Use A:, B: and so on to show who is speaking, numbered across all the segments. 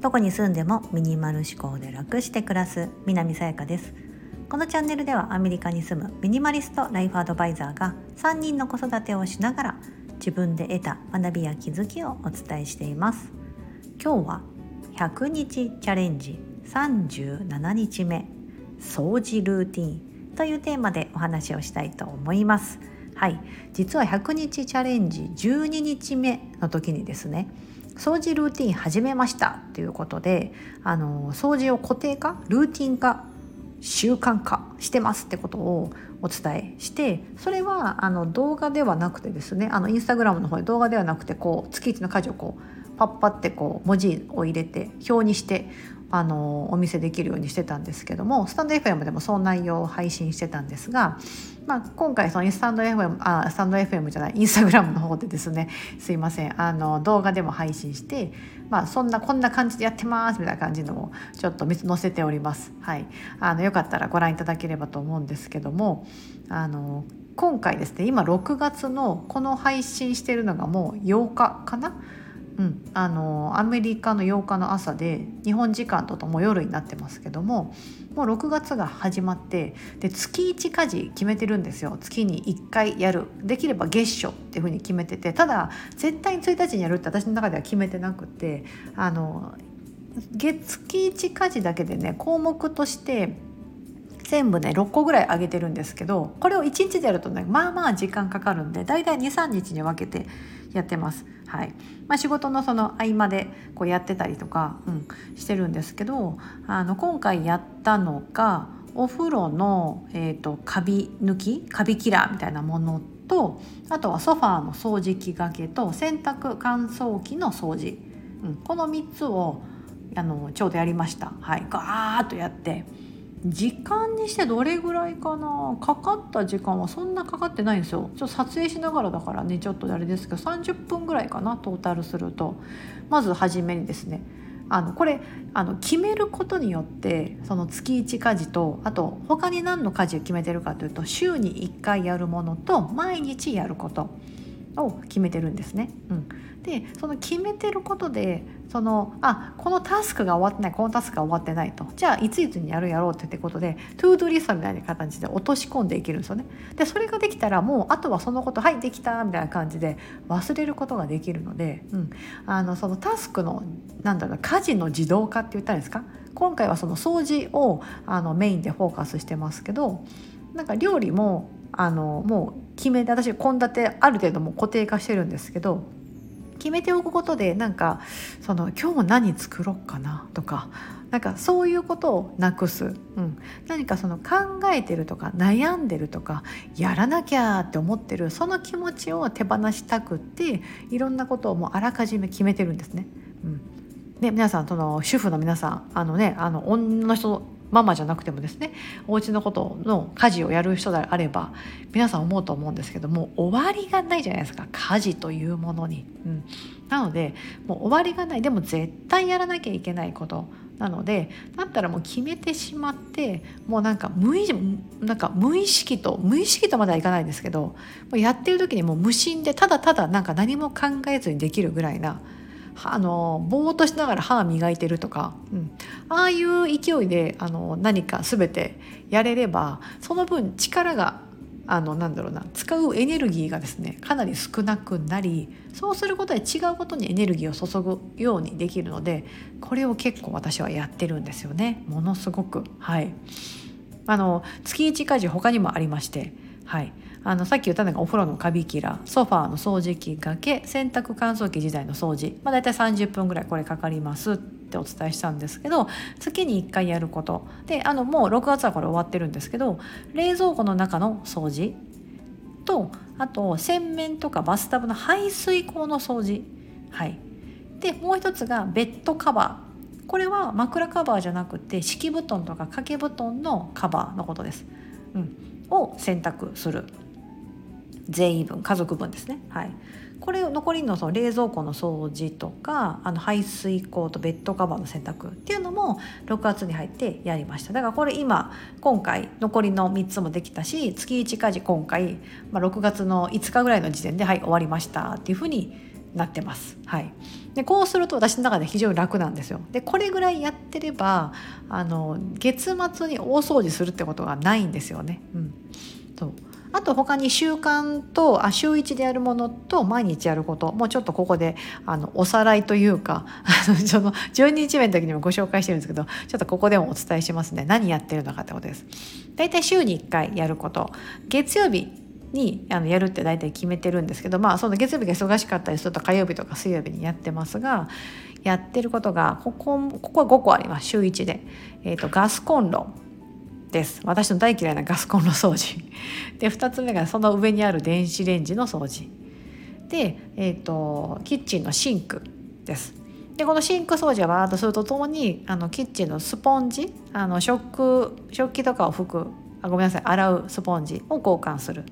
A: どこに住んでもミニマル思考で楽して暮らす南さやかです。このチャンネルではアメリカに住むミニマリストライフアドバイザーが3人の子育てをしながら自分で得た学びや気づきをお伝えしています。今日は100日チャレンジ37日目掃除ルーティンというテーマでお話をしたいと思います。はい。実は100日チャレンジ12日目の時にですね掃除ルーティン始めました。ということであの掃除を固定化ルーティン化習慣化してます。ってことをお伝えしてそれはあの動画ではなくてですねあのインスタグラムの方で動画ではなくてこう月一の家事をこうパッパってこう文字を入れて表にしてあのお見せできるようにしてたんですけどもスタンド FM でもその内容を配信してたんですが、まあ、今回そのスタンド FM あスタンド FM じゃないインスタグラムの方でですねすいませんあの動画でも配信して、まあ、そんなこんな感じでやってますみたいな感じのをちょっと載せております。はい、あのよかったらご覧いただければと思うんですけどもあの今回ですね今6月のこの配信してるのがもう8日かなうん、あのアメリカの8日の朝で日本時間ととも夜になってますけどももう6月が始まってで月1家事決めてるんですよ。月に1回やる。できれば月初っていうふうに決めててただ絶対に1日にやるって私の中では決めてなくてあの月1家事だけでね項目として全部ね6個ぐらい上げてるんですけどこれを1日でやるとねまあまあ時間かかるんでだいたい23日に分けてやってます。はいまあ、仕事のその合間でこうやってたりとか、うん、してるんですけどあの今回やったのがお風呂の、えーと、カビ抜きカビキラーみたいなものとあとはソファーの掃除機がけと洗濯乾燥機の掃除、うん、この3つをあのちょうどやりました。はい、ガーッとやって時間にしてどれぐらいかな？かかった時間はそんなかかってないんですよ。ちょっと撮影しながらだからねちょっとあれですけど30分ぐらいかなトータルすると。まず初めにですね。あのこれあの決めることによってその月1家事とあと他に何の家事を決めてるかというと週に1回やるものと毎日やること。を決めてるんですね。うん、でその決めてることでそのあこのタスクが終わってないこのタスクが終わってないとじゃあいついつにやるやろうってってことでトゥードリストみたいな形で落とし込んでいけるんですよね。でそれができたらもうあとはそのことはいできたみたいな感じで忘れることができるので、うん、あのそのタスクのなんだろう家事の自動化って言ったらいいですか？今回はその掃除をあのメインでフォーカスしてますけどなんか料理もあのもう決めて私献立ある程度も固定化してるんですけど決めておくことでなんかその今日何作ろうかな？とかなんかそういうことをなくす、うん、何かその考えてるとか悩んでるとかやらなきゃって思ってるその気持ちを手放したくっていろんなことをもうあらかじめ決めてるんですね。うん。ね、皆さんその主婦の皆さんあのねあの女の人ママじゃなくてもですねお家のことの家事をやる人であれば皆さん思うと思うんですけども終わりがないじゃないですか。家事というものに。うん、なのでもう終わりがない。でも絶対やらなきゃいけないことなのでだったらもう決めてしまってもうなんか無意なんか無意識と無意識とまではいかないんですけどもうやってる時にもう無心でただただなんか何も考えずにできるぐらいなあのぼーっとしながら歯磨いてるとか、うん、ああいう勢いであの何か全てやれればその分力があのなんだろうな使うエネルギーがですねかなり少なくなりそうすることで違うことにエネルギーを注ぐようにできるのでこれを結構私はやってるんですよね。ものすごく。はい。あの月1家事他にもありましてはい。あのさっき言ったのがお風呂のカビキラソファーの掃除機がけ洗濯乾燥機時代の掃除、まあ、大体30分ぐらいこれかかりますってお伝えしたんですけど月に1回やること。であのもう6月はこれ終わってるんですけど冷蔵庫の中の掃除とあと洗面とかバスタブの排水口の掃除。はい。でもう一つがベッドカバー。これは枕カバーじゃなくて敷布団とか掛け布団のカバーのことです、うん、を洗濯する。全員分家族分ですねはいこれを残りのその冷蔵庫の掃除とかあの排水口とベッドカバーの洗濯っていうのも6月に入ってやりましただからこれ今今回残りの3つもできたし月1家事今回、まあ、6月の5日ぐらいの時点ではい終わりましたっていうふうになってます。はい、でこうすると私の中で非常に楽なんですよ。でこれぐらいやってればあの月末に大掃除するってことがないんですよね。うん、そうあと他に習慣とあ週1でやるものと毎日やること。もうちょっとここであのおさらいというか あのその12日目の時にもご紹介してるんですけどちょっとここでもお伝えしますね。何やってるのかってことです。だいたい週に1回やること。月曜日にあのやるって大体決めてるんですけどまあその月曜日が忙しかったりすると火曜日とか水曜日にやってますがやってることがここここは5個あります。週1で、えーとガスコンロです。私の大嫌いなガスコンロ掃除。で2つ目がその上にある電子レンジの掃除。で、えーと、キッチンのシンクです。でこのシンク掃除はバーッとするとともにあのキッチンのスポンジあの食食器とかを拭くあごめんなさい洗うスポンジを交換する。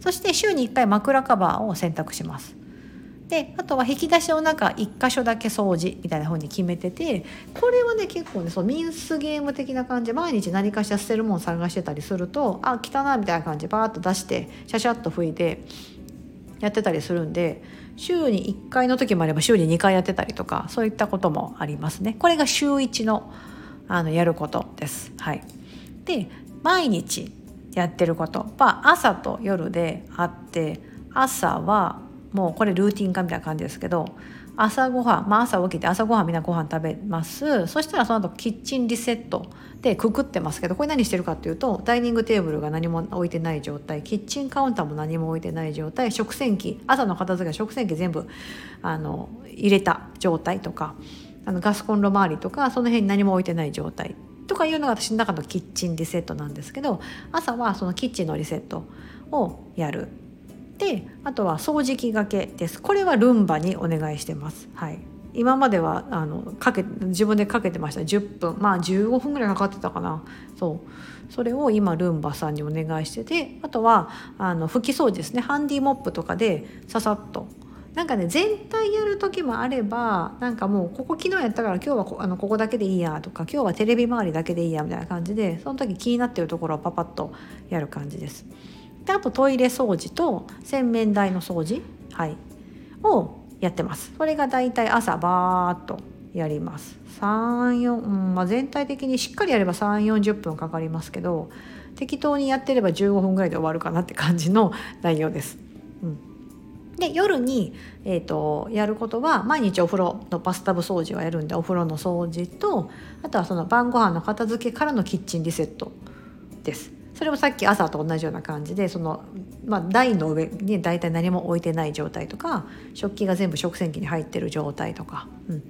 A: そして週に1回枕カバーを洗濯します。であとは引き出しの中1箇所だけ掃除みたいな風に決めててこれはね結構ねそのミンスゲーム的な感じ毎日何かしら捨てるもの探してたりするとあ汚いみたいな感じでバーッと出してシャシャッと拭いてやってたりするんで週に1回の時もあれば週に2回やってたりとかそういったこともありますね。これが週1のあのやることです。はい、で毎日やってることは朝と夜であって朝はもうこれルーティン化みたいな感じですけど朝ごはん、まあ、朝起きて朝ごはんみんなご飯食べます。そしたらその後キッチンリセットでくくってますけどこれ何してるかっていうとダイニングテーブルが何も置いてない状態キッチンカウンターも何も置いてない状態食洗機朝の片付け食洗機全部あの入れた状態とかあのガスコンロ周りとかその辺に何も置いてない状態。とかいうのが私の中のキッチンリセットなんですけど朝はそのキッチンのリセットをやる。であとは掃除機がけです。これはルンバにお願いしてます。はい。今まではあのかけ自分でかけてました。10分。まあ15分ぐらいかかってたかな。そう。それを今ルンバさんにお願いしててあとはあの拭き掃除ですね。ハンディモップとかでささっと。なんかね全体やる時もあればなんかもうここ昨日やったから今日はこあのここだけでいいやとか今日はテレビ周りだけでいいやみたいな感じでその時気になってるところをパパッとやる感じです。であとトイレ掃除と洗面台の掃除、はい、をやってますそれがだいたい朝バーっとやります34、うんまあ、全体的にしっかりやれば3 4 0分かかりますけど適当にやってれば15分ぐらいで終わるかなって感じの内容です。うん、で夜に、えーと、やることは毎日お風呂のバスタブ掃除をやるんでお風呂の掃除とあとはその晩ご飯の片付けからのキッチンリセットです。それもさっき朝と同じような感じでその、まあ、台の上に大体何も置いてない状態とか食器が全部食洗機に入ってる状態とか、うん、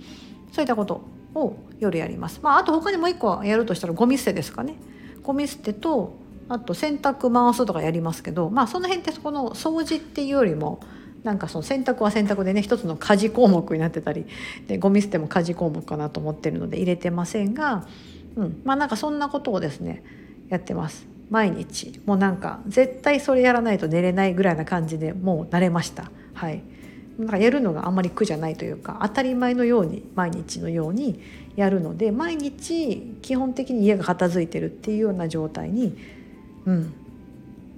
A: そういったことを夜やります。まあ、あと他にもう一個やるとしたらゴミ捨てですかね。ゴミ捨てとあと洗濯回すとかやりますけど、まあ、その辺ってそこの掃除っていうよりもなんかその洗濯は洗濯でね一つの家事項目になってたりでゴミ捨ても家事項目かなと思ってるので入れてませんが、うん、まあなんかそんなことをですねやってます。毎日。もうなんか絶対それやらないと寝れないぐらいな感じでもう慣れました。はい。なんかやるのがあんまり苦じゃないというか当たり前のように毎日のようにやるので毎日基本的に家が片付いてるっていうような状態に、うん、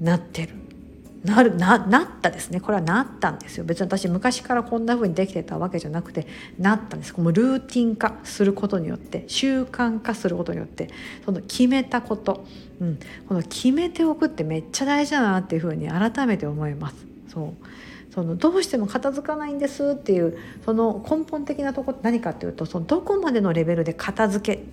A: なってる。なるななったですね。これはなったんですよ。別に私昔からこんな風にできてたわけじゃなくてなったんです。もうルーティン化することによって習慣化することによってその決めたこと、うん、この決めておくってめっちゃ大事だなっていう風に改めて思います。そう。そのどうしても片付かないんですっていうその根本的なとこって何かっていうとそのどこまでのレベルで片付け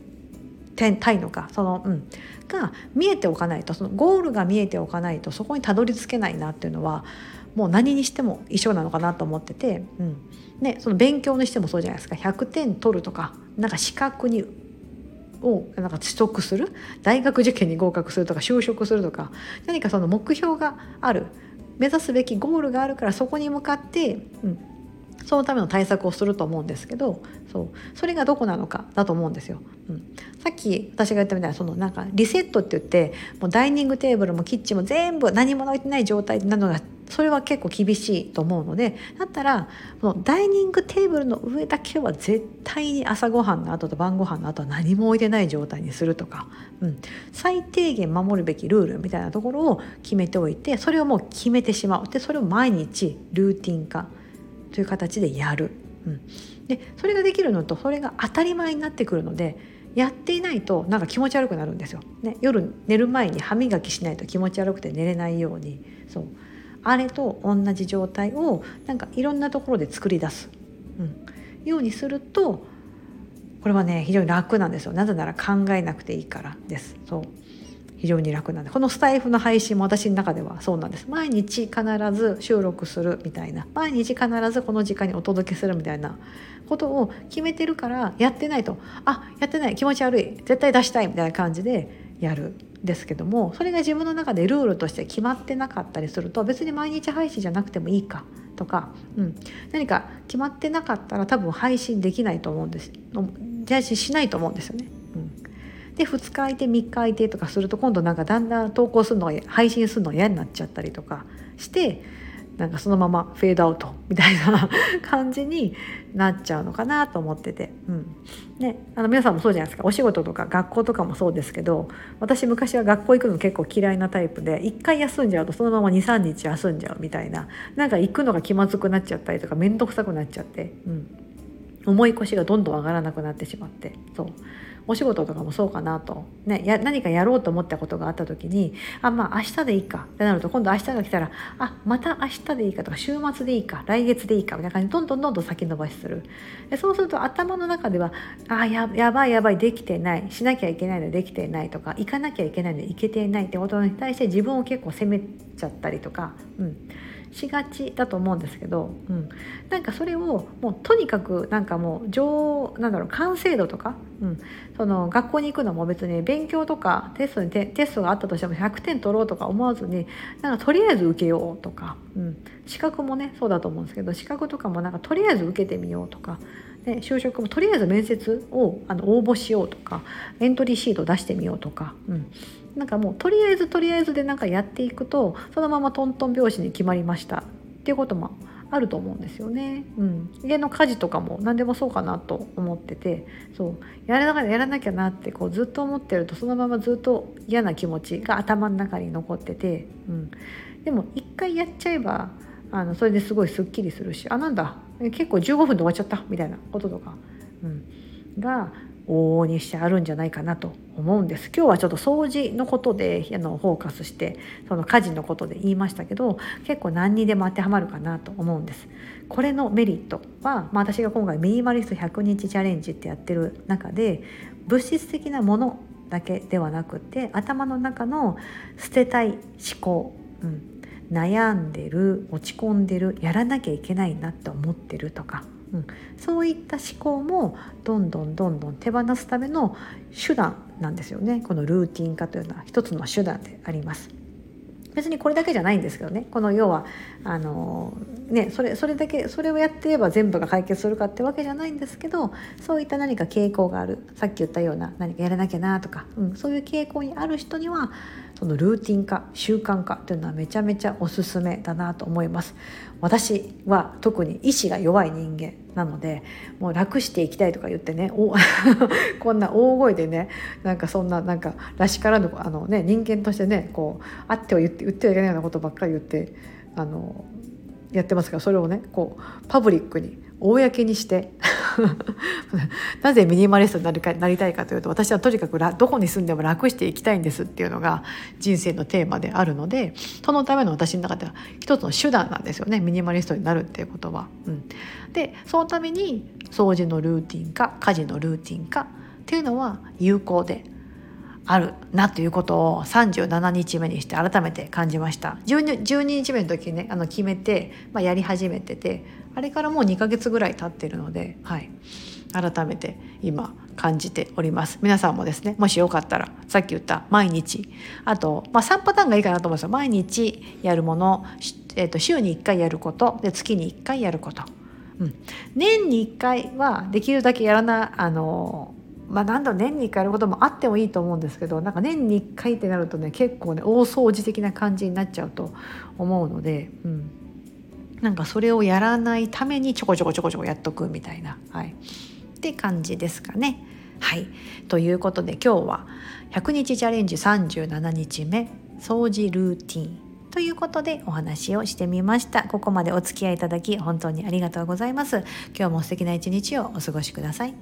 A: たいのかその、うん、が見えておかないとそのゴールが見えておかないとそこにたどり着けないなっていうのはもう何にしても一緒なのかなと思ってて、うん。ね、その勉強にしてもそうじゃないですか。100点取るとかなんか資格にをなんか取得する大学受験に合格するとか就職するとか何かその目標がある。目指すべきゴールがあるからそこに向かって、うん、そのための対策をすると思うんですけどそうそれがどこなのかだと思うんですよ。うん、さっき私が言ったみたいなそのなんかリセットって言ってもうダイニングテーブルもキッチンも全部何も置いてない状態なのがそれは結構厳しいと思うのでだったらもうダイニングテーブルの上だけは絶対に朝ごはんの後と晩ご飯の後は何も置いてない状態にするとか、うん、最低限守るべきルールみたいなところを決めておいてそれをもう決めてしまう。でそれを毎日ルーティン化という形でやる。うん、でそれができるのとそれが当たり前になってくるのでやっていないとなんか気持ち悪くなるんですよ。ね、夜寝る前に歯磨きしないと気持ち悪くて寝れないように。そう。あれと同じ状態をなんかいろんなところで作り出す、うん、ようにするとこれはね非常に楽なんですよ。なぜなら考えなくていいからです。そう。非常に楽なんでこのスタイフの配信も私の中ではそうなんです。毎日必ず収録するみたいな。毎日必ずこの時間にお届けするみたいな。ことを決めてるからやってないと。あやってない。気持ち悪い。絶対出したいみたいな感じでやるんですけどもそれが自分の中でルールとして決まってなかったりすると別に毎日配信じゃなくてもいいか。とか、うん、何か決まってなかったら多分配信できないと思うんです。配信しないと思うんですよね。で2日空いて3日空いてとかすると今度なんかだんだん投稿するの配信するの嫌になっちゃったりとかしてなんかそのままフェードアウトみたいな感じになっちゃうのかなと思ってて、うん。ね、あの皆さんもそうじゃないですか。お仕事とか学校とかもそうですけど私昔は学校行くの結構嫌いなタイプで1回休んじゃうとそのまま23日休んじゃうみたいななんか行くのが気まずくなっちゃったりとか面倒くさくなっちゃって、うん、重い腰がどんどん上がらなくなってしまってそう。お仕事とかもそうかなと、ね、や何かやろうと思ったことがあった時にあまあ明日でいいか。ってなると今度明日が来たらあまた明日でいいかとか週末でいいか来月でいいかみたいな感じでどんどんどんどん先延ばしする。でそうすると頭の中ではあややばいやばいできてない。しなきゃいけないのできてないとか行かなきゃいけないので行けてないってことに対して自分を結構責めちゃったりとか、うん、しがちだと思うんですけど、うん、なんかそれをもうとにかくなんかもう上なんだろう完成度とか、うん、その学校に行くのも別に勉強とかテストにテストがあったとしても100点取ろうとか思わずになんかとりあえず受けようとか、うん、資格もねそうだと思うんですけど資格とかもなんかとりあえず受けてみようとか。で就職もとりあえず面接をあの応募しようとかエントリーシート出してみようとか、うん、なんかもうとりあえずとりあえずでなんかやっていくとそのままトントン拍子に決まりました。っていうこともあると思うんですよね。うん、家の家事とかも何でもそうかなと思ってて。そう。やらなやらなきゃなってこうずっと思ってるとそのままずっと嫌な気持ちが頭の中に残ってて、うん、でも一回やっちゃえばあのそれですごいすっきりするしあなんだ結構15分で終わっちゃったみたいなこととか、うん、が往々にしてあるんじゃないかなと思うんです。今日はちょっと掃除のことであのフォーカスしてその家事のことで言いましたけど結構何にでも当てはまるかなと思うんです。これのメリットは、まあ、私が今回ミニマリスト100日チャレンジってやってる中で物質的なものだけではなくて頭の中の捨てたい思考、うん、悩んでる落ち込んでるやらなきゃいけないなって思ってるとかうん、そういった思考もどんどんどんどん手放すための手段なんですよね。このルーティン化というのは一つの手段であります。別にこれだけじゃないんですけどね。この要はあのねそれそれだけそれをやってれば全部が解決するかってわけじゃないんですけどそういった何か傾向がある。さっき言ったような何かやらなきゃなとか、うん、そういう傾向にある人にはそのルーティン化習慣化というのはめちゃめちゃおすすめだなと思います。私は特に意志が弱い人間なのでもう楽していきたいとか言ってねお こんな大声でねなんかそんななんからしからぬあの、ね、人間としてねこうあっては言って言ってはいけないようなことばっかり言ってあのやってますからそれをねこうパブリックに公にして なぜミニマリストになるかなりたいかというと私はとにかくどこに住んでも楽していきたいんですっていうのが人生のテーマであるのでそのための私の中では一つの手段なんですよねミニマリストになるっていうことは。うん、でそのために掃除のルーティンか家事のルーティンかっていうのは有効であるなということを37日目にして改めて感じました。12, 12日目の時ねあの決めて、まあ、やり始めててあれからもう2ヶ月ぐらい経ってるので、はい、改めて今感じております。皆さんもですねもしよかったらさっき言った毎日あと、まあ、3パターンがいいかなと思うんですよ。毎日やるもの、えー、と週に1回やることで月に1回やること、うん、年に1回はできるだけやらなあのまあ何度年に1回やることもあってもいいと思うんですけどなんか年に1回ってなるとね結構ね大掃除的な感じになっちゃうと思うので、うん、なんかそれをやらないためにちょこちょこちょこちょこやっとくみたいな、はい、って感じですかね。はい。ということで今日は100日チャレンジ37日目掃除ルーティン。ということでお話をしてみました。ここまでお付き合いいただき本当にありがとうございます。今日も素敵な一日をお過ごしください。